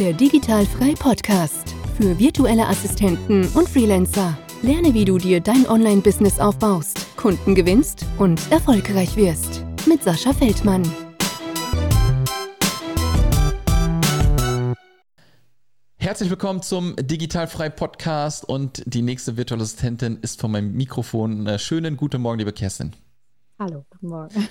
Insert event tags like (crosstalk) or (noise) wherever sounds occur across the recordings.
Der Digitalfrei Podcast für virtuelle Assistenten und Freelancer. Lerne, wie du dir dein Online-Business aufbaust, Kunden gewinnst und erfolgreich wirst. Mit Sascha Feldmann. Herzlich willkommen zum Digitalfrei Podcast und die nächste virtuelle Assistentin ist von meinem Mikrofon. Äh, schönen guten Morgen, liebe Kerstin. Hallo, guten Morgen.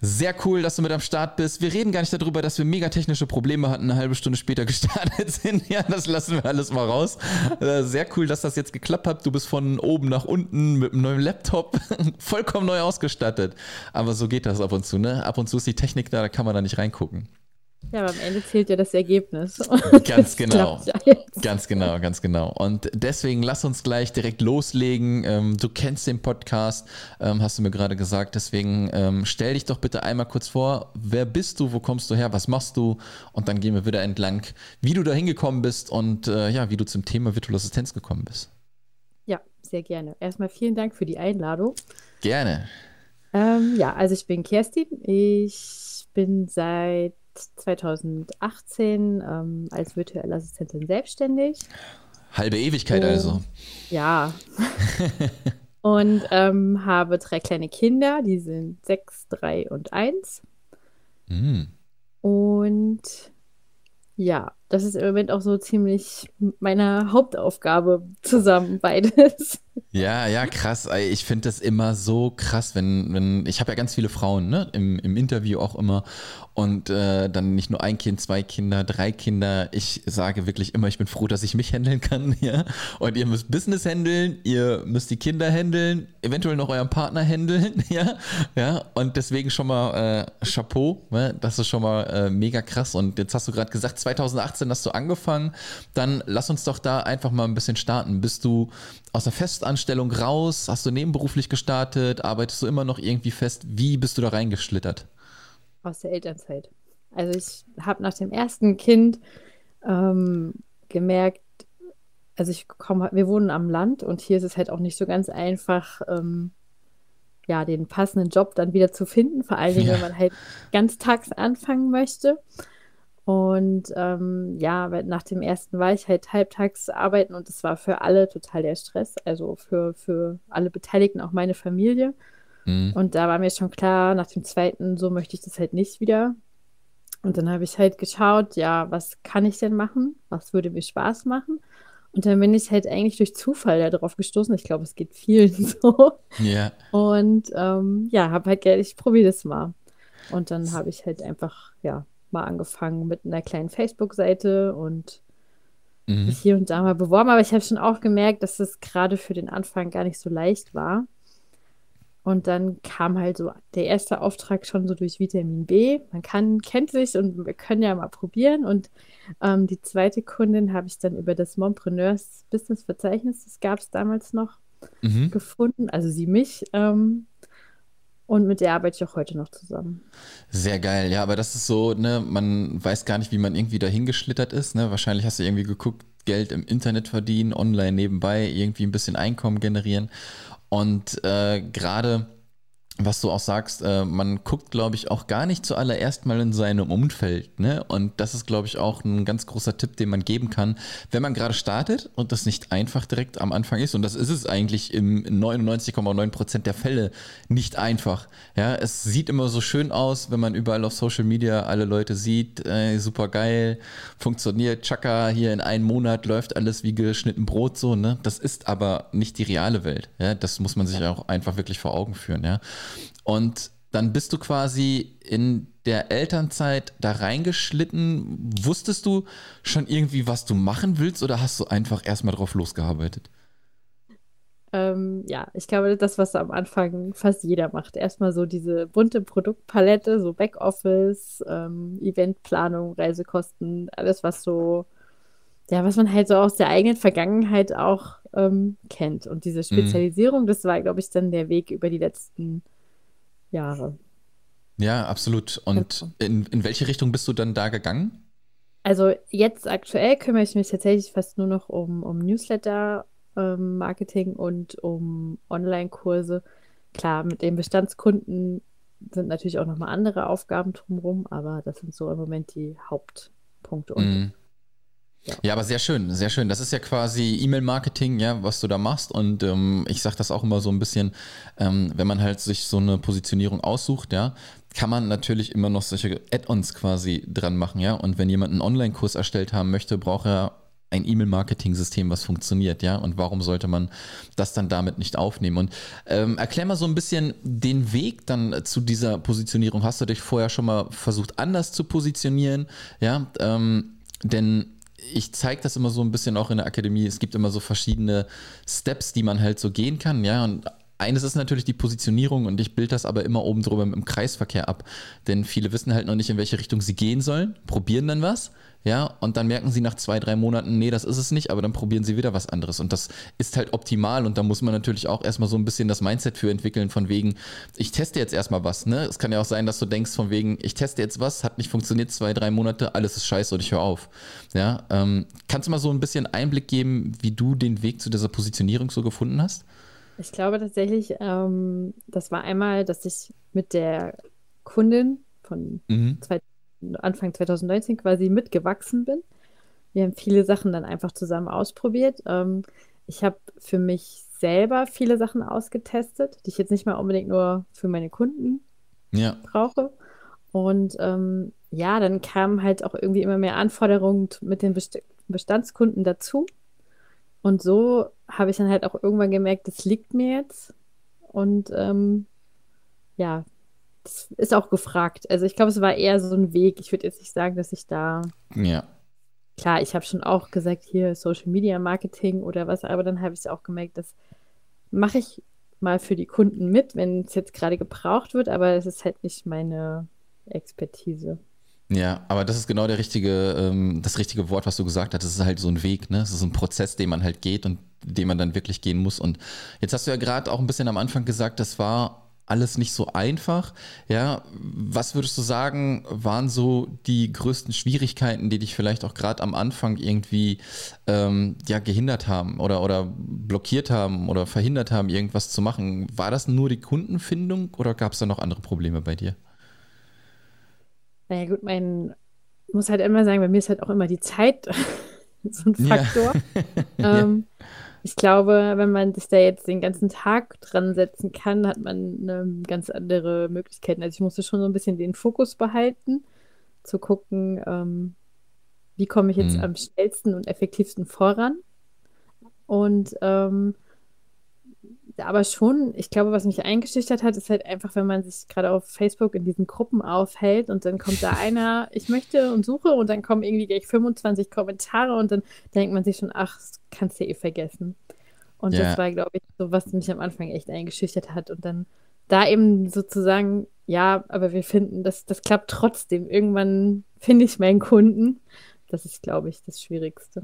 Sehr cool, dass du mit am Start bist. Wir reden gar nicht darüber, dass wir mega technische Probleme hatten, eine halbe Stunde später (laughs) gestartet sind. Ja, das lassen wir alles mal raus. Äh, sehr cool, dass das jetzt geklappt hat. Du bist von oben nach unten mit einem neuen Laptop (laughs) vollkommen neu ausgestattet. Aber so geht das ab und zu, ne? Ab und zu ist die Technik da, da kann man da nicht reingucken. Ja, aber am Ende zählt ja das Ergebnis. (laughs) Ganz genau. Ja ganz genau, ganz genau. Und deswegen lass uns gleich direkt loslegen. Ähm, du kennst den Podcast, ähm, hast du mir gerade gesagt. Deswegen ähm, stell dich doch bitte einmal kurz vor. Wer bist du? Wo kommst du her? Was machst du? Und dann gehen wir wieder entlang, wie du da hingekommen bist und äh, ja, wie du zum Thema virtuelle Assistenz gekommen bist. Ja, sehr gerne. Erstmal vielen Dank für die Einladung. Gerne. Ähm, ja, also ich bin Kerstin. Ich bin seit 2018 ähm, als virtuelle Assistentin selbstständig. Halbe Ewigkeit und, also. Ja. (laughs) und ähm, habe drei kleine Kinder, die sind sechs, drei und eins. Mm. Und ja, das ist im Moment auch so ziemlich meine Hauptaufgabe zusammen, (laughs) beides. Ja, ja, krass. Ich finde das immer so krass, wenn, wenn ich habe ja ganz viele Frauen, ne, im, im Interview auch immer. Und äh, dann nicht nur ein Kind, zwei Kinder, drei Kinder. Ich sage wirklich immer, ich bin froh, dass ich mich handeln kann, (laughs) ja. Und ihr müsst Business handeln, ihr müsst die Kinder handeln, eventuell noch euren Partner handeln, (laughs) ja. Ja. Und deswegen schon mal äh, Chapeau, ne? das ist schon mal äh, mega krass. Und jetzt hast du gerade gesagt, 2018 hast du angefangen. Dann lass uns doch da einfach mal ein bisschen starten. Bist du aus der Festanstellung raus? Hast du nebenberuflich gestartet? Arbeitest du immer noch irgendwie fest? Wie bist du da reingeschlittert? Aus der Elternzeit. Also ich habe nach dem ersten Kind ähm, gemerkt, also ich komme, wir wohnen am Land und hier ist es halt auch nicht so ganz einfach, ähm, ja, den passenden Job dann wieder zu finden, vor allen Dingen, ja. wenn man halt ganz tags anfangen möchte. Und ähm, ja, nach dem ersten war ich halt halbtags arbeiten und es war für alle total der Stress, also für, für alle Beteiligten, auch meine Familie. Mhm. Und da war mir schon klar, nach dem zweiten, so möchte ich das halt nicht wieder. Und dann habe ich halt geschaut, ja, was kann ich denn machen? Was würde mir Spaß machen? Und dann bin ich halt eigentlich durch Zufall darauf gestoßen. Ich glaube, es geht vielen (laughs) so. Ja. Und ähm, ja, habe halt gedacht, ich probiere das mal. Und dann habe ich halt einfach, ja, mal angefangen mit einer kleinen Facebook-Seite und mhm. hier und da mal beworben. Aber ich habe schon auch gemerkt, dass es gerade für den Anfang gar nicht so leicht war. Und dann kam halt so der erste Auftrag schon so durch Vitamin B. Man kann, kennt sich und wir können ja mal probieren. Und ähm, die zweite Kundin habe ich dann über das Mompreneurs Business Verzeichnis, das gab es damals noch, mhm. gefunden. Also sie mich. Ähm, und mit der arbeite ich auch heute noch zusammen. Sehr geil, ja, aber das ist so, ne, man weiß gar nicht, wie man irgendwie dahin geschlittert ist, ne? Wahrscheinlich hast du irgendwie geguckt, Geld im Internet verdienen, online nebenbei, irgendwie ein bisschen Einkommen generieren. Und äh, gerade was du auch sagst, äh, man guckt, glaube ich, auch gar nicht zuallererst mal in seinem Umfeld. Ne? Und das ist, glaube ich, auch ein ganz großer Tipp, den man geben kann, wenn man gerade startet und das nicht einfach direkt am Anfang ist. Und das ist es eigentlich im 99,9 Prozent der Fälle nicht einfach. Ja, es sieht immer so schön aus, wenn man überall auf Social Media alle Leute sieht, äh, super geil, funktioniert, Chaka, hier in einem Monat läuft alles wie geschnitten Brot so. Ne? Das ist aber nicht die reale Welt. Ja? Das muss man sich auch einfach wirklich vor Augen führen. Ja? Und dann bist du quasi in der Elternzeit da reingeschlitten. Wusstest du schon irgendwie, was du machen willst oder hast du einfach erstmal drauf losgearbeitet? Ähm, ja, ich glaube, das, was am Anfang fast jeder macht. Erstmal so diese bunte Produktpalette, so Backoffice, ähm, Eventplanung, Reisekosten, alles, was so, ja, was man halt so aus der eigenen Vergangenheit auch ähm, kennt. Und diese mhm. Spezialisierung, mhm. das war, glaube ich, dann der Weg über die letzten Jahre. Ja, absolut. Und in, in welche Richtung bist du dann da gegangen? Also jetzt aktuell kümmere ich mich tatsächlich fast nur noch um, um Newsletter-Marketing ähm, und um Online-Kurse. Klar, mit den Bestandskunden sind natürlich auch nochmal andere Aufgaben drumherum, aber das sind so im Moment die Hauptpunkte. Und mm. Ja. aber sehr schön, sehr schön. Das ist ja quasi E-Mail-Marketing, ja, was du da machst. Und ähm, ich sage das auch immer so ein bisschen, ähm, wenn man halt sich so eine Positionierung aussucht, ja, kann man natürlich immer noch solche Add-ons quasi dran machen, ja. Und wenn jemand einen Online-Kurs erstellt haben möchte, braucht er ein E-Mail-Marketing-System, was funktioniert, ja? Und warum sollte man das dann damit nicht aufnehmen? Und ähm, erklär mal so ein bisschen den Weg dann zu dieser Positionierung. Hast du dich vorher schon mal versucht, anders zu positionieren? Ja, ähm, denn ich zeige das immer so ein bisschen auch in der Akademie. Es gibt immer so verschiedene Steps, die man halt so gehen kann, ja. Und eines ist natürlich die Positionierung und ich bilde das aber immer oben drüber im Kreisverkehr ab. Denn viele wissen halt noch nicht, in welche Richtung sie gehen sollen, probieren dann was, ja, und dann merken sie nach zwei, drei Monaten, nee, das ist es nicht, aber dann probieren sie wieder was anderes. Und das ist halt optimal und da muss man natürlich auch erstmal so ein bisschen das Mindset für entwickeln, von wegen, ich teste jetzt erstmal was, ne? Es kann ja auch sein, dass du denkst, von wegen, ich teste jetzt was, hat nicht funktioniert, zwei, drei Monate, alles ist scheiße und ich höre auf. Ja, ähm, kannst du mal so ein bisschen Einblick geben, wie du den Weg zu dieser Positionierung so gefunden hast? Ich glaube tatsächlich, ähm, das war einmal, dass ich mit der Kundin von mhm. zwei, Anfang 2019 quasi mitgewachsen bin. Wir haben viele Sachen dann einfach zusammen ausprobiert. Ähm, ich habe für mich selber viele Sachen ausgetestet, die ich jetzt nicht mal unbedingt nur für meine Kunden ja. brauche. Und ähm, ja, dann kamen halt auch irgendwie immer mehr Anforderungen mit den Best Bestandskunden dazu. Und so habe ich dann halt auch irgendwann gemerkt, das liegt mir jetzt. Und ähm, ja, das ist auch gefragt. Also ich glaube, es war eher so ein Weg. Ich würde jetzt nicht sagen, dass ich da. Ja. Klar, ich habe schon auch gesagt, hier Social Media Marketing oder was, aber dann habe ich es auch gemerkt, das mache ich mal für die Kunden mit, wenn es jetzt gerade gebraucht wird, aber es ist halt nicht meine Expertise. Ja, aber das ist genau der richtige, ähm, das richtige Wort, was du gesagt hast. Es ist halt so ein Weg, ne? Es ist ein Prozess, den man halt geht und den man dann wirklich gehen muss. Und jetzt hast du ja gerade auch ein bisschen am Anfang gesagt, das war alles nicht so einfach. Ja, was würdest du sagen, waren so die größten Schwierigkeiten, die dich vielleicht auch gerade am Anfang irgendwie ähm, ja, gehindert haben oder, oder blockiert haben oder verhindert haben, irgendwas zu machen? War das nur die Kundenfindung oder gab es da noch andere Probleme bei dir? Naja, gut, mein, muss halt immer sagen, bei mir ist halt auch immer die Zeit (laughs) so ein Faktor. (laughs) Ja. ähm, ja. Ich glaube, wenn man sich da jetzt den ganzen Tag dran setzen kann, hat man eine ganz andere Möglichkeiten. Also ich musste schon so ein bisschen den Fokus behalten, zu gucken, ähm, wie komme ich jetzt mhm. am schnellsten und effektivsten voran. Und ähm, aber schon, ich glaube, was mich eingeschüchtert hat, ist halt einfach, wenn man sich gerade auf Facebook in diesen Gruppen aufhält und dann kommt da einer, (laughs) ich möchte und suche und dann kommen irgendwie gleich 25 Kommentare und dann denkt man sich schon, ach, das kannst du ja eh vergessen. Und ja. das war, glaube ich, so, was mich am Anfang echt eingeschüchtert hat. Und dann da eben sozusagen, ja, aber wir finden, das, das klappt trotzdem. Irgendwann finde ich meinen Kunden. Das ist, glaube ich, das Schwierigste.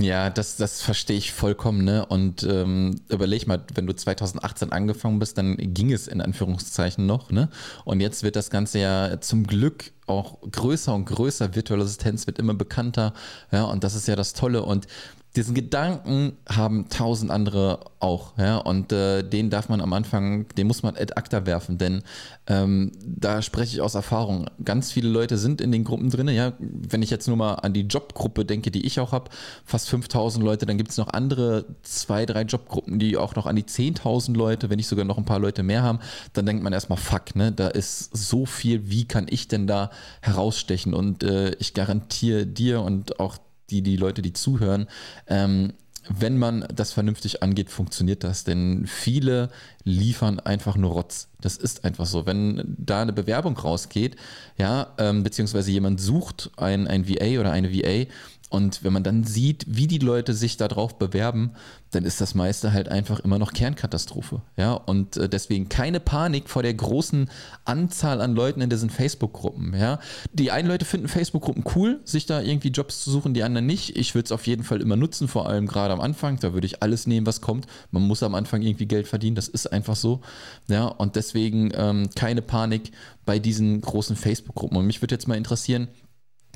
Ja, das, das verstehe ich vollkommen, ne? Und ähm, überleg mal, wenn du 2018 angefangen bist, dann ging es in Anführungszeichen noch, ne? Und jetzt wird das Ganze ja zum Glück auch größer und größer. Virtuelle Assistenz wird immer bekannter, ja, und das ist ja das Tolle. Und diesen Gedanken haben tausend andere auch, ja, und äh, den darf man am Anfang, den muss man ad acta werfen, denn ähm, da spreche ich aus Erfahrung. Ganz viele Leute sind in den Gruppen drin, ja, wenn ich jetzt nur mal an die Jobgruppe denke, die ich auch habe, fast 5000 Leute, dann gibt es noch andere zwei, drei Jobgruppen, die auch noch an die 10.000 Leute, wenn nicht sogar noch ein paar Leute mehr haben, dann denkt man erstmal, fuck, ne, da ist so viel, wie kann ich denn da herausstechen? Und äh, ich garantiere dir und auch die, die Leute, die zuhören, ähm, wenn man das vernünftig angeht, funktioniert das. Denn viele liefern einfach nur Rotz. Das ist einfach so. Wenn da eine Bewerbung rausgeht, ja, ähm, beziehungsweise jemand sucht ein, ein VA oder eine VA und wenn man dann sieht, wie die Leute sich darauf bewerben, dann ist das meiste halt einfach immer noch Kernkatastrophe. Ja, und äh, deswegen keine Panik vor der großen Anzahl an Leuten in diesen Facebook-Gruppen. Ja, die einen Leute finden Facebook-Gruppen cool, sich da irgendwie Jobs zu suchen, die anderen nicht. Ich würde es auf jeden Fall immer nutzen, vor allem gerade am Anfang. Da würde ich alles nehmen, was kommt. Man muss am Anfang irgendwie Geld verdienen, das ist einfach so. Ja, und deswegen ähm, keine Panik bei diesen großen Facebook-Gruppen. Und mich würde jetzt mal interessieren,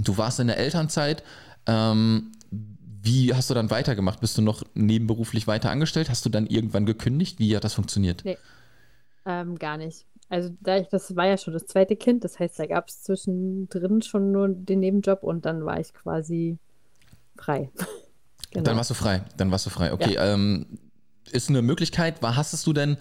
du warst in der Elternzeit, ähm, wie hast du dann weitergemacht? Bist du noch nebenberuflich weiter angestellt? Hast du dann irgendwann gekündigt? Wie hat das funktioniert? Nee, ähm, gar nicht. Also da ich, das war ja schon das zweite Kind, das heißt, da gab es zwischendrin schon nur den Nebenjob und dann war ich quasi frei. (laughs) Genau. Dann warst du frei, dann warst du frei. Okay, ja. ähm, ist eine Möglichkeit, war, hast du denn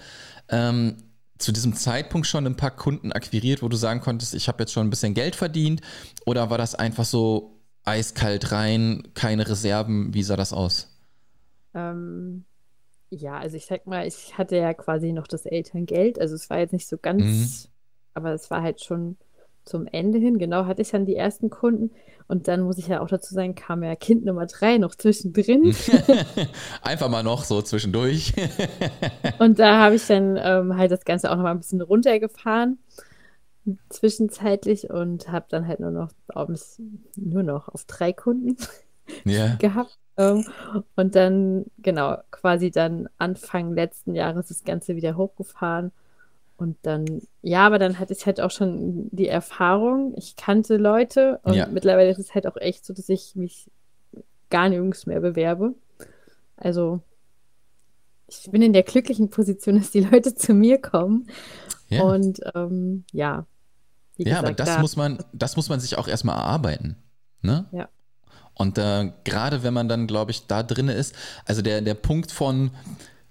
ähm, zu diesem Zeitpunkt schon ein paar Kunden akquiriert, wo du sagen konntest, ich habe jetzt schon ein bisschen Geld verdient? Oder war das einfach so eiskalt rein, keine Reserven? Wie sah das aus? Ähm, ja, also ich sag mal, ich hatte ja quasi noch das Elterngeld. Also es war jetzt nicht so ganz, mhm. aber es war halt schon zum Ende hin. Genau, hatte ich dann die ersten Kunden. Und dann muss ich ja auch dazu sagen, kam ja Kind Nummer drei noch zwischendrin. (laughs) Einfach mal noch so zwischendurch. und da habe ich dann ähm, halt das Ganze auch noch mal ein bisschen runtergefahren zwischenzeitlich und habe dann halt nur noch, nur noch auf drei Kunden yeah. (laughs) gehabt. Ähm, und dann, genau, quasi dann Anfang letzten Jahres das Ganze wieder hochgefahren. Und dann, ja, aber dann hatte ich halt auch schon die Erfahrung, ich kannte Leute und ja. mittlerweile ist es halt auch echt so, dass ich mich gar nirgends mehr bewerbe. Also ich bin in der glücklichen Position, dass die Leute (laughs) zu mir kommen. Ja. Und ähm, ja. Ja, gesagt, aber das da, muss man, das muss man sich auch erstmal erarbeiten. Ne? Ja. Und äh, gerade wenn man dann, glaube ich, da drin ist, also der, der Punkt von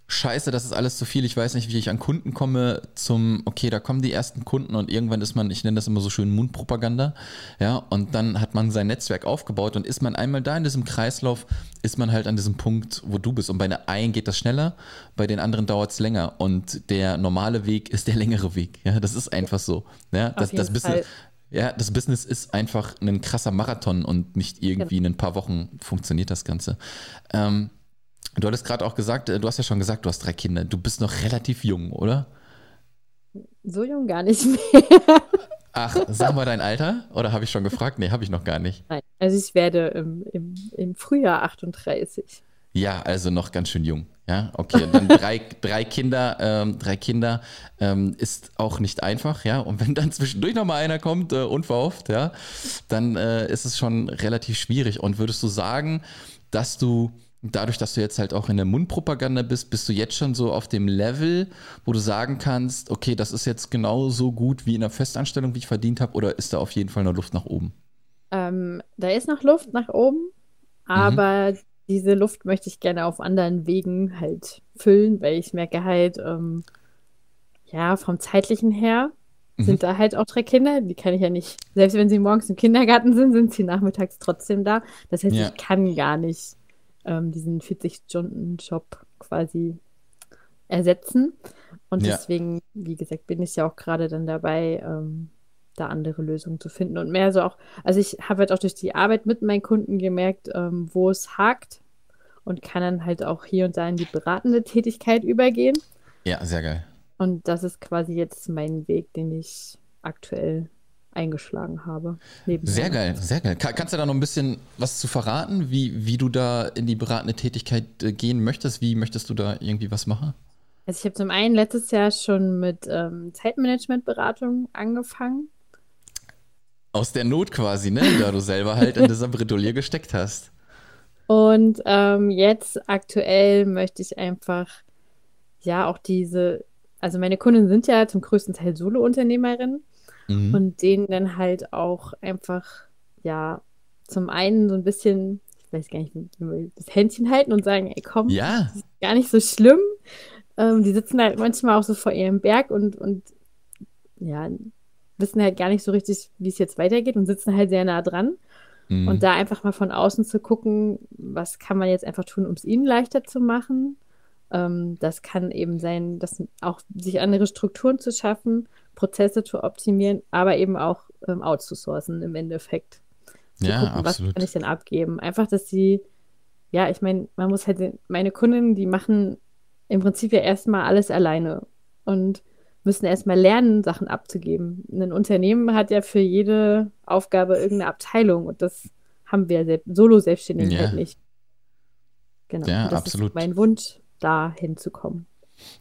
Scheiße, das ist alles zu viel, ich weiß nicht, wie ich an Kunden komme, zum, okay, da kommen die ersten Kunden und irgendwann ist man, ich nenne das immer so schön Mundpropaganda, ja, und dann hat man sein Netzwerk aufgebaut und ist man einmal da in diesem Kreislauf, ist man halt an diesem Punkt, wo du bist. Und bei der einen geht das schneller, bei den anderen dauert es länger. Und der normale Weg ist der längere Weg, ja, das ist einfach so, ja, das, das Business, ja, das Business ist einfach ein krasser Marathon und nicht irgendwie in ein paar Wochen funktioniert das Ganze. Ähm, du hattest gerade auch gesagt, äh, du hast ja schon gesagt, du hast drei Kinder. Du bist noch relativ jung, oder? So jung gar nicht mehr. Ach, sag mal dein Alter? Oder habe ich schon gefragt? Nee, habe ich noch gar nicht. Nein, also ich werde im, im, im Frühjahr 38. Ja, also noch ganz schön jung. Ja, okay. Und dann drei, (laughs) drei Kinder, ähm, drei Kinder ähm, ist auch nicht einfach, ja. Und wenn dann zwischendurch noch mal einer kommt, äh, unverhofft, ja, dann äh, ist es schon relativ schwierig. Und würdest du sagen, dass du dadurch, dass du jetzt halt auch in der Mundpropaganda bist, bist du jetzt schon so auf dem Level, wo du sagen kannst, okay, das ist jetzt genauso gut wie in der Festanstellung, wie ich verdient habe, oder ist da auf jeden Fall noch Luft nach oben? Ähm, da ist noch Luft nach oben, mhm. aber mhm diese Luft möchte ich gerne auf anderen Wegen halt füllen, weil ich merke halt, ähm, ja, vom zeitlichen her mhm. sind da halt auch drei Kinder, die kann ich ja nicht, selbst wenn sie morgens im Kindergarten sind, sind sie nachmittags trotzdem da. Das heißt, ja. ich kann gar nicht ähm, diesen 40-Stunden-Job quasi ersetzen. Und ja. deswegen, wie gesagt, bin ich ja auch gerade dann dabei, ähm, da andere Lösungen zu finden und mehr so auch, also ich habe halt auch durch die Arbeit mit meinen Kunden gemerkt, ähm, wo es hakt und kann dann halt auch hier und da in die beratende Tätigkeit übergehen. Ja, sehr geil. Und das ist quasi jetzt mein Weg, den ich aktuell eingeschlagen habe. Sehr geil, sehr geil. Kann, kannst du da noch ein bisschen was zu verraten, wie, wie du da in die beratende Tätigkeit äh, gehen möchtest? Wie möchtest du da irgendwie was machen? Also ich habe zum einen letztes Jahr schon mit ähm, Zeitmanagementberatung angefangen. Aus der Not quasi, ne? Da du selber halt in dieser Bredouille gesteckt hast. Und ähm, jetzt aktuell möchte ich einfach, ja, auch diese, also meine Kunden sind ja zum größten Teil Solo-Unternehmerinnen mhm. und denen dann halt auch einfach, ja, zum einen so ein bisschen, ich weiß gar nicht, das Händchen halten und sagen, ey, komm, ja. das ist gar nicht so schlimm. Ähm, die sitzen halt manchmal auch so vor ihrem Berg und, und ja, wissen halt gar nicht so richtig, wie es jetzt weitergeht und sitzen halt sehr nah dran. Mhm. Und da einfach mal von außen zu gucken, was kann man jetzt einfach tun, um es ihnen leichter zu machen. Ähm, das kann eben sein, dass auch sich andere Strukturen zu schaffen, Prozesse zu optimieren, aber eben auch ähm, outzusourcen im Endeffekt. Zu ja, gucken, absolut. Was kann ich denn abgeben? Einfach, dass sie, ja, ich meine, man muss halt, meine Kunden, die machen im Prinzip ja erstmal alles alleine. Und müssen erstmal lernen, Sachen abzugeben. Ein Unternehmen hat ja für jede Aufgabe irgendeine Abteilung und das haben wir selbst, solo selbstständig ja. halt nicht. Genau. Ja, das absolut. ist mein Wunsch, da hinzukommen.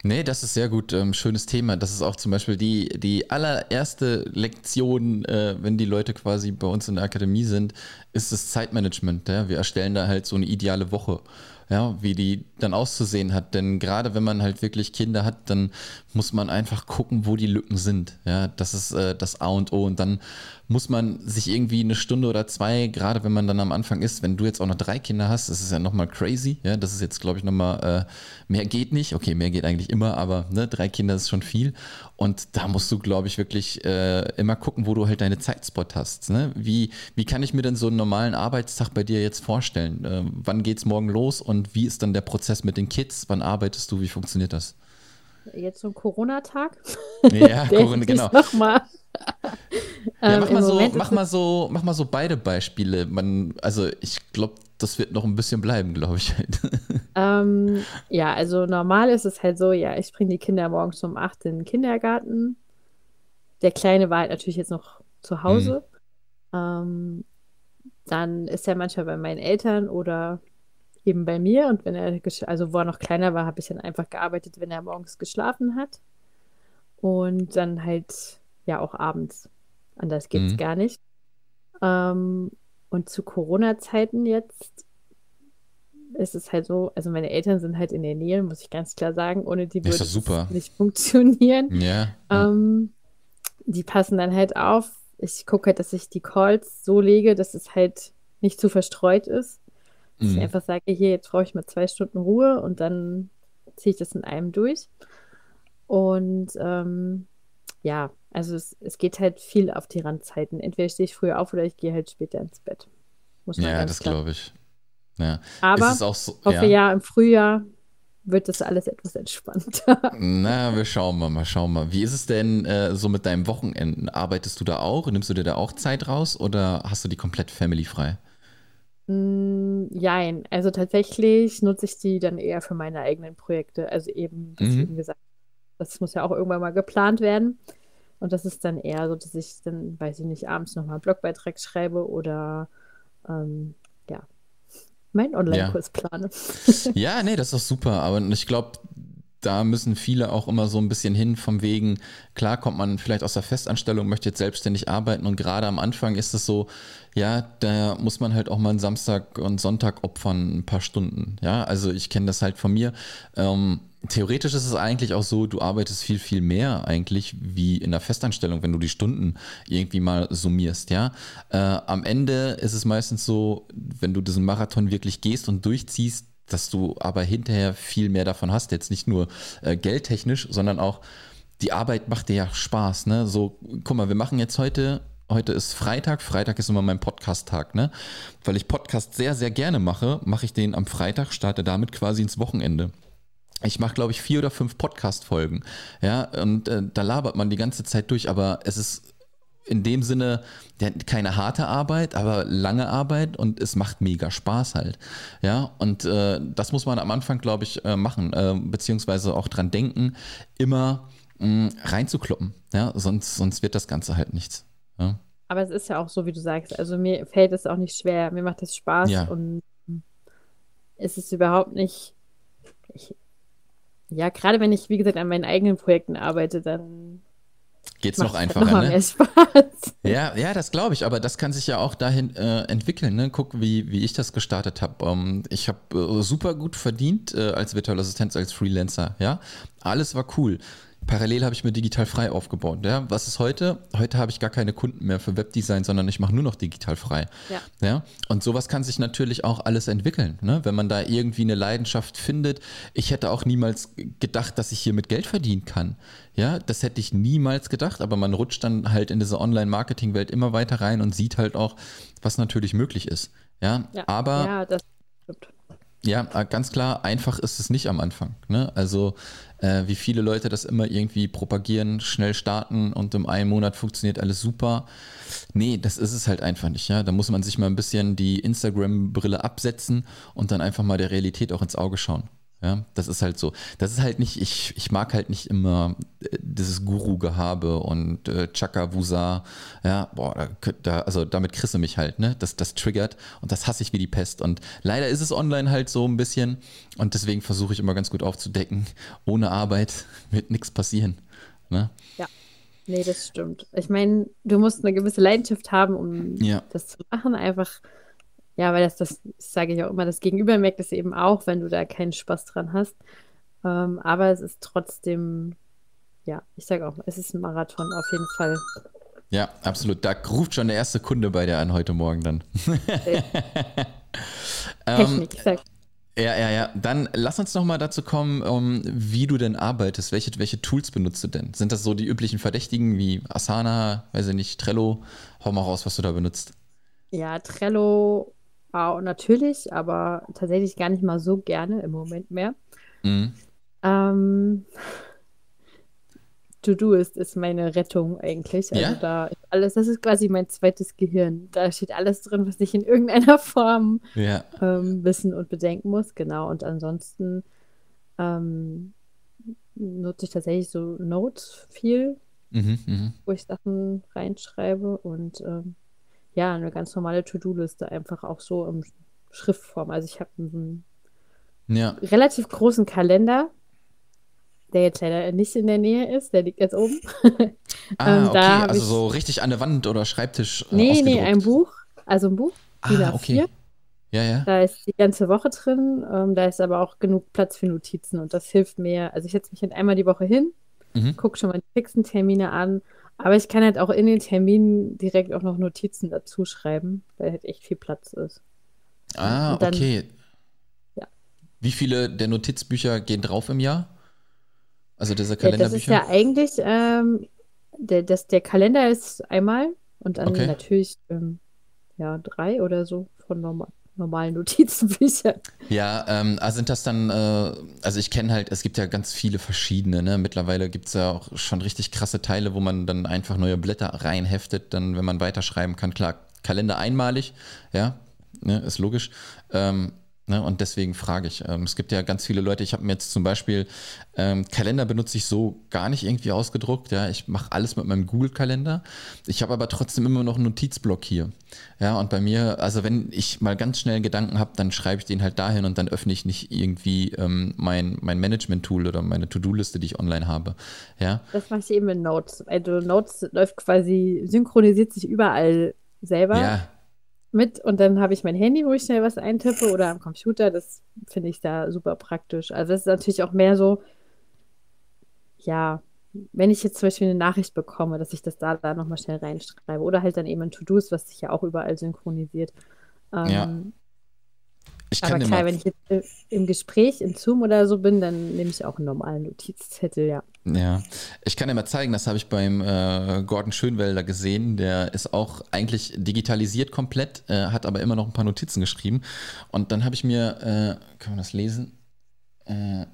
Nee, das ist sehr gut. Ähm, schönes Thema. Das ist auch zum Beispiel die, die allererste Lektion, äh, wenn die Leute quasi bei uns in der Akademie sind, ist das Zeitmanagement. Ja? Wir erstellen da halt so eine ideale Woche ja, wie die dann auszusehen hat. Denn gerade wenn man halt wirklich Kinder hat, dann muss man einfach gucken, wo die Lücken sind. Ja, das ist äh, das A und O. Und dann muss man sich irgendwie eine Stunde oder zwei, gerade wenn man dann am Anfang ist, wenn du jetzt auch noch drei Kinder hast, das ist ja nochmal crazy. Ja, das ist jetzt, glaube ich, nochmal, äh, mehr geht nicht. Okay, mehr geht eigentlich immer, aber ne, drei Kinder ist schon viel. Und da musst du, glaube ich, wirklich äh, immer gucken, wo du halt deine Zeitspot hast. Ne? Wie, wie kann ich mir denn so einen normalen Arbeitstag bei dir jetzt vorstellen? Äh, wann es morgen los und wie ist dann der Prozess mit den Kids? Wann arbeitest du? Wie funktioniert das? Jetzt so ein Corona-Tag. (laughs) Ja, Corona, genau. Nochmal. (laughs) Ja, mach, ähm, mal so, mach, mal so, mach mal so beide Beispiele. Man, also ich glaube, das wird noch ein bisschen bleiben, glaube ich. (laughs) Ähm, ja, also normal ist es halt so, ja, ich bringe die Kinder morgens um 8 in den Kindergarten. Der Kleine war halt natürlich jetzt noch zu Hause. Mhm. Ähm, dann ist er manchmal bei meinen Eltern oder eben bei mir. Und wenn er, also wo er noch kleiner war, habe ich dann einfach gearbeitet, wenn er morgens geschlafen hat. Und dann halt, ja, auch abends. Anders geht es mhm. gar nicht. Ähm, und zu Corona-Zeiten jetzt ist es halt so, also meine Eltern sind halt in der Nähe, muss ich ganz klar sagen, ohne die würde es nicht funktionieren. Ja. Ähm, die passen dann halt auf. Ich gucke halt, dass ich die Calls so lege, dass es halt nicht zu verstreut ist. Dass mhm. ich einfach sage, hier, jetzt brauche ich mal zwei Stunden Ruhe und dann ziehe ich das in einem durch. Und ähm, ja, also es, es geht halt viel auf die Randzeiten. Entweder stehe ich früher auf oder ich gehe halt später ins Bett. Muss man ja, das glaube ich. Ja. Aber ich so, hoffe ja. ja, im Frühjahr wird das alles etwas entspannter. (laughs) Na, wir schauen mal, mal schauen mal. Wie ist es denn äh, so mit deinem Wochenenden? Arbeitest du da auch? Nimmst du dir da auch Zeit raus oder hast du die komplett family frei? Mm, jein. Also tatsächlich nutze ich die dann eher für meine eigenen Projekte. Also eben, das mhm. eben gesagt, das muss ja auch irgendwann mal geplant werden. Und das ist dann eher so, dass ich dann, weiß ich nicht, abends nochmal einen Blogbeitrag schreibe oder ähm, ja, meinen Online-Kurs ja. plane. ja, nee, das ist doch super. Aber ich glaube, da müssen viele auch immer so ein bisschen hin, vom wegen, klar kommt man vielleicht aus der Festanstellung, möchte jetzt selbstständig arbeiten und gerade am Anfang ist es so, ja, da muss man halt auch mal einen Samstag und Sonntag opfern, ein paar Stunden. Ja, also ich kenne das halt von mir. Ähm, theoretisch ist es eigentlich auch so, du arbeitest viel, viel mehr eigentlich wie in der Festanstellung, wenn du die Stunden irgendwie mal summierst, ja. Äh, am Ende ist es meistens so, wenn du diesen Marathon wirklich gehst und durchziehst, dass du aber hinterher viel mehr davon hast, jetzt nicht nur äh, geldtechnisch, sondern auch die Arbeit macht dir ja Spaß, ne? So, guck mal, wir machen jetzt heute Heute ist Freitag. Freitag ist immer mein Podcast-Tag, ne? Weil ich Podcast sehr, sehr gerne mache, mache ich den am Freitag, starte damit quasi ins Wochenende ich mache, glaube ich, vier oder fünf Podcast-Folgen. Ja, und äh, da labert man die ganze Zeit durch, aber es ist in dem Sinne keine harte Arbeit, aber lange Arbeit und es macht mega Spaß halt. Ja, und äh, das muss man am Anfang, glaube ich, äh, machen, äh, beziehungsweise auch dran denken, immer mh, reinzukloppen. Ja, sonst, sonst wird das Ganze halt nichts. Ja? Aber es ist ja auch so, wie du sagst. Also mir fällt es auch nicht schwer. Mir macht es Spaß ja. und es ist überhaupt nicht. Ich, ja, gerade wenn ich, wie gesagt, an meinen eigenen Projekten arbeite, dann geht's noch einfacher. Noch ne? mehr Spaß. (laughs) Ja, ja, das glaube ich, aber das kann sich ja auch dahin äh, entwickeln. Ne? Guck, wie, wie ich das gestartet habe. Ähm, ich habe äh, super gut verdient äh, als virtuelle Assistenz, als Freelancer. Ja, alles war cool. Parallel habe ich mir digital frei aufgebaut. Ja? Was ist heute? Heute habe ich gar keine Kunden mehr für Webdesign, sondern ich mache nur noch digital frei. Ja. Ja? Und sowas kann sich natürlich auch alles entwickeln, ne? wenn man da irgendwie eine Leidenschaft findet. Ich hätte auch niemals gedacht, dass ich hier mit Geld verdienen kann. Ja, das hätte ich niemals gedacht, aber man rutscht dann halt in diese Online-Marketing-Welt immer weiter rein und sieht halt auch, was natürlich möglich ist. Ja, ja. aber ja, das stimmt. Ja, äh, ganz klar, einfach ist es nicht am Anfang. Ne? Also äh, wie viele Leute das immer irgendwie propagieren, schnell starten und im einen Monat funktioniert alles super. Nee, das ist es halt einfach nicht. Ja? Da muss man sich mal ein bisschen die Instagram-Brille absetzen und dann einfach mal der Realität auch ins Auge schauen. Ja, das ist halt so. Das ist halt nicht, ich, ich mag halt nicht immer äh, dieses Guru-Gehabe und äh, Chaka-Wusa. Ja, boah, da, da, also damit krisse mich halt, ne? Das, das triggert und das hasse ich wie die Pest. Und leider ist es online halt so ein bisschen und deswegen versuche ich immer ganz gut aufzudecken. Ohne Arbeit (laughs) wird nichts passieren. Ne? Ja. Nee, das stimmt. Ich meine, du musst eine gewisse Leidenschaft haben, um ja. das zu machen. Einfach Ja, weil das, das sage ich auch immer, das Gegenüber merkt es eben auch, wenn du da keinen Spaß dran hast. Ähm, aber es ist trotzdem, ja, ich sage auch, es ist ein Marathon auf jeden Fall. Ja, absolut. Da ruft schon der erste Kunde bei dir an heute Morgen dann. (laughs) Technik, ich sag. Ja, ja, ja. Dann lass uns noch mal dazu kommen, um, wie du denn arbeitest. Welche, welche Tools benutzt du denn? Sind das so die üblichen Verdächtigen wie Asana, weiß ich nicht, Trello? Hau mal raus, was du da benutzt. Ja, Trello wow, natürlich, aber tatsächlich gar nicht mal so gerne im Moment mehr. Mhm. Ähm, To-Doist ist meine Rettung eigentlich. Also Ja? da ist alles, das ist quasi mein zweites Gehirn. Da steht alles drin, was ich in irgendeiner (laughs) Form Ja. ähm, wissen und bedenken muss. Genau. Und ansonsten ähm, nutze ich tatsächlich so Notes viel, Mhm, mhm. wo ich Sachen reinschreibe und ähm, ja, eine ganz normale To-Do-Liste einfach auch so in Schriftform. Also ich habe einen Ja. relativ großen Kalender, der jetzt leider nicht in der Nähe ist, der liegt jetzt oben. Ah, (laughs) Ähm, okay. Also ich- so richtig an der Wand oder Schreibtisch äh, Nee, nee, ein Buch. Also ein Buch, Ah, A4. okay. Ja, ja. Da ist die ganze Woche drin. Ähm, da ist aber auch genug Platz für Notizen und das hilft mir. Also ich setze mich halt einmal die Woche hin, Mhm. gucke schon mal die fixen Termine an. Aber ich kann halt auch in den Terminen direkt auch noch Notizen dazu schreiben, weil halt echt viel Platz ist. Ah, dann- okay. Ja. Wie viele der Notizbücher gehen drauf im Jahr? Also diese Ja, das ist Kalenderbücher? ja eigentlich, ähm, der, das, der Kalender ist einmal und dann Okay. natürlich ähm, ja, drei oder so von norma normalen Notizbüchern. Ja, ähm, also sind das dann, äh, also ich kenne halt, es gibt ja ganz viele verschiedene, ne? Mittlerweile gibt es ja auch schon richtig krasse Teile, wo man dann einfach neue Blätter reinheftet, dann, wenn man weiterschreiben kann. Klar, Kalender einmalig, ja, ne, ist logisch. Ähm, ne, und deswegen frage ich. Ähm, es gibt ja ganz viele Leute, ich habe mir jetzt zum Beispiel, ähm, Kalender benutze ich so gar nicht irgendwie ausgedruckt, ja. Ich mache alles mit meinem Google-Kalender. Ich habe aber trotzdem immer noch einen Notizblock hier. Ja, und bei mir, also wenn ich mal ganz schnell einen Gedanken habe, dann schreibe ich den halt dahin und dann öffne ich nicht irgendwie ähm, mein, mein Management-Tool oder meine To-Do-Liste, die ich online habe. Ja, Das mache ich eben in Notes. Also Notes läuft quasi, synchronisiert sich überall selber ja, mit und dann habe ich mein Handy, wo ich schnell was eintippe oder am Computer. Das finde ich da super praktisch. Also das ist natürlich auch mehr so, ja, wenn ich jetzt zum Beispiel eine Nachricht bekomme, dass ich das da, da nochmal schnell reinschreibe oder halt dann eben in To-Dos, was sich ja auch überall synchronisiert. Ähm, Ja. Ich aber klar, wenn ich jetzt im Gespräch in Zoom oder so bin, dann nehme ich auch einen normalen Notizzettel, ja. ja, ich kann dir mal zeigen, das habe ich beim äh, Gordon Schönwelder gesehen, der ist auch eigentlich digitalisiert komplett, äh, hat aber immer noch ein paar Notizen geschrieben und dann habe ich mir, äh, kann man das lesen? Äh,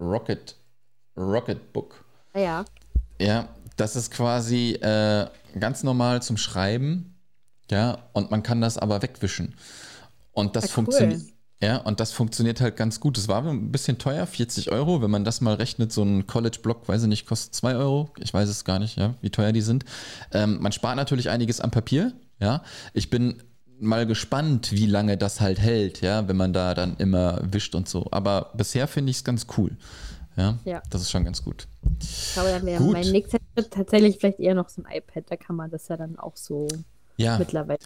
Rocket, Rocket Book. Ja, Ja, das ist quasi äh, ganz normal zum Schreiben. Ja, und man kann das aber wegwischen. Und das Ah, cool. funktioniert. Ja, und das funktioniert halt ganz gut. Es war ein bisschen teuer, 40 Euro. Wenn man das mal rechnet, so ein College-Block, weiß ich nicht, kostet 2 Euro. Ich weiß es gar nicht, ja, wie teuer die sind. Ähm, man spart natürlich einiges am Papier. Ja, ich bin mal gespannt, wie lange das halt hält, ja, wenn man da dann immer wischt und so. Aber bisher finde ich es ganz cool. Ja, Ja. das ist schon ganz gut. ich glaube, dann wäre mein nächster Schritt tatsächlich vielleicht eher noch so ein iPad. Da kann man das ja dann auch so Ja. mittlerweile.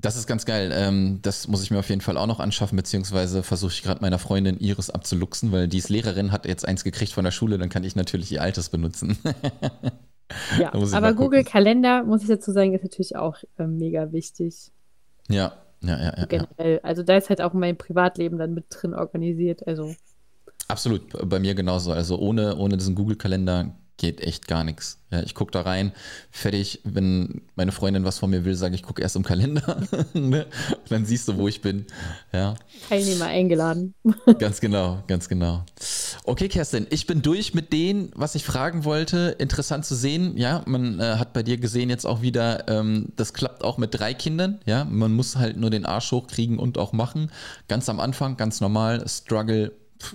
Das ist ganz geil. Ähm, das muss ich mir auf jeden Fall auch noch anschaffen, beziehungsweise versuche ich gerade meiner Freundin Iris abzuluxen, weil die ist Lehrerin, hat jetzt eins gekriegt von der Schule, dann kann ich natürlich ihr altes benutzen. (laughs) Ja, aber. Google Kalender, muss ich dazu sagen, ist natürlich auch ähm, mega wichtig. ja, ja, ja, ja, ja. Generell. Also da ist halt auch mein Privatleben dann mit drin organisiert. Also Absolut, bei mir genauso. Also ohne, ohne diesen Google-Kalender geht echt gar nichts. Ja, ich gucke da rein, fertig. Wenn meine Freundin was von mir will, sage ich, gucke erst im Kalender. (laughs) ne? Dann siehst du, wo ich bin. Ja. Teilnehmer eingeladen. (laughs) Ganz genau, ganz genau. Okay, Kerstin, ich bin durch mit denen, was ich fragen wollte. Interessant zu sehen, ja, man äh, hat bei dir gesehen jetzt auch wieder, ähm, das klappt auch mit drei Kindern, ja, man muss halt nur den Arsch hochkriegen und auch machen. Ganz am Anfang, ganz normal, Struggle.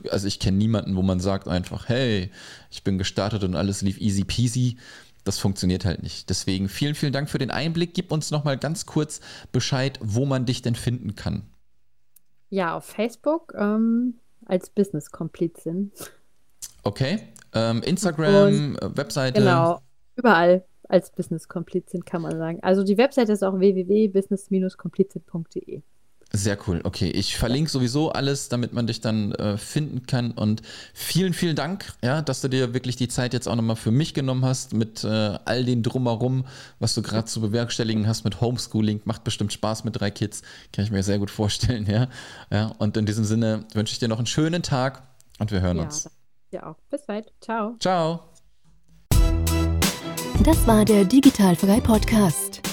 Also ich kenne niemanden, wo man sagt einfach, hey, ich bin gestartet und alles lief easy peasy. Das funktioniert halt nicht. Deswegen vielen, vielen Dank für den Einblick. Gib uns nochmal ganz kurz Bescheid, wo man dich denn finden kann. Ja, auf Facebook ähm, als Business-Komplizin. Okay. Ähm, Instagram, äh, Webseite. Genau, überall. als Business-Komplizin, kann man sagen. Also die Webseite ist auch www.business-komplizin.de. Sehr cool. Okay, ich verlinke sowieso alles, damit man dich dann äh, finden kann. Und vielen, vielen Dank, ja, dass du dir wirklich die Zeit jetzt auch nochmal für mich genommen hast mit äh, all den drumherum, was du gerade zu bewerkstelligen hast mit Homeschooling. Macht bestimmt Spaß mit drei Kids, kann ich mir sehr gut vorstellen, (laughs) ja. ja und in diesem Sinne wünsche ich dir noch einen schönen Tag und wir hören ja, uns. Ja, auch. Bis bald. Ciao. Ciao. Das war der Digitalfrei Podcast.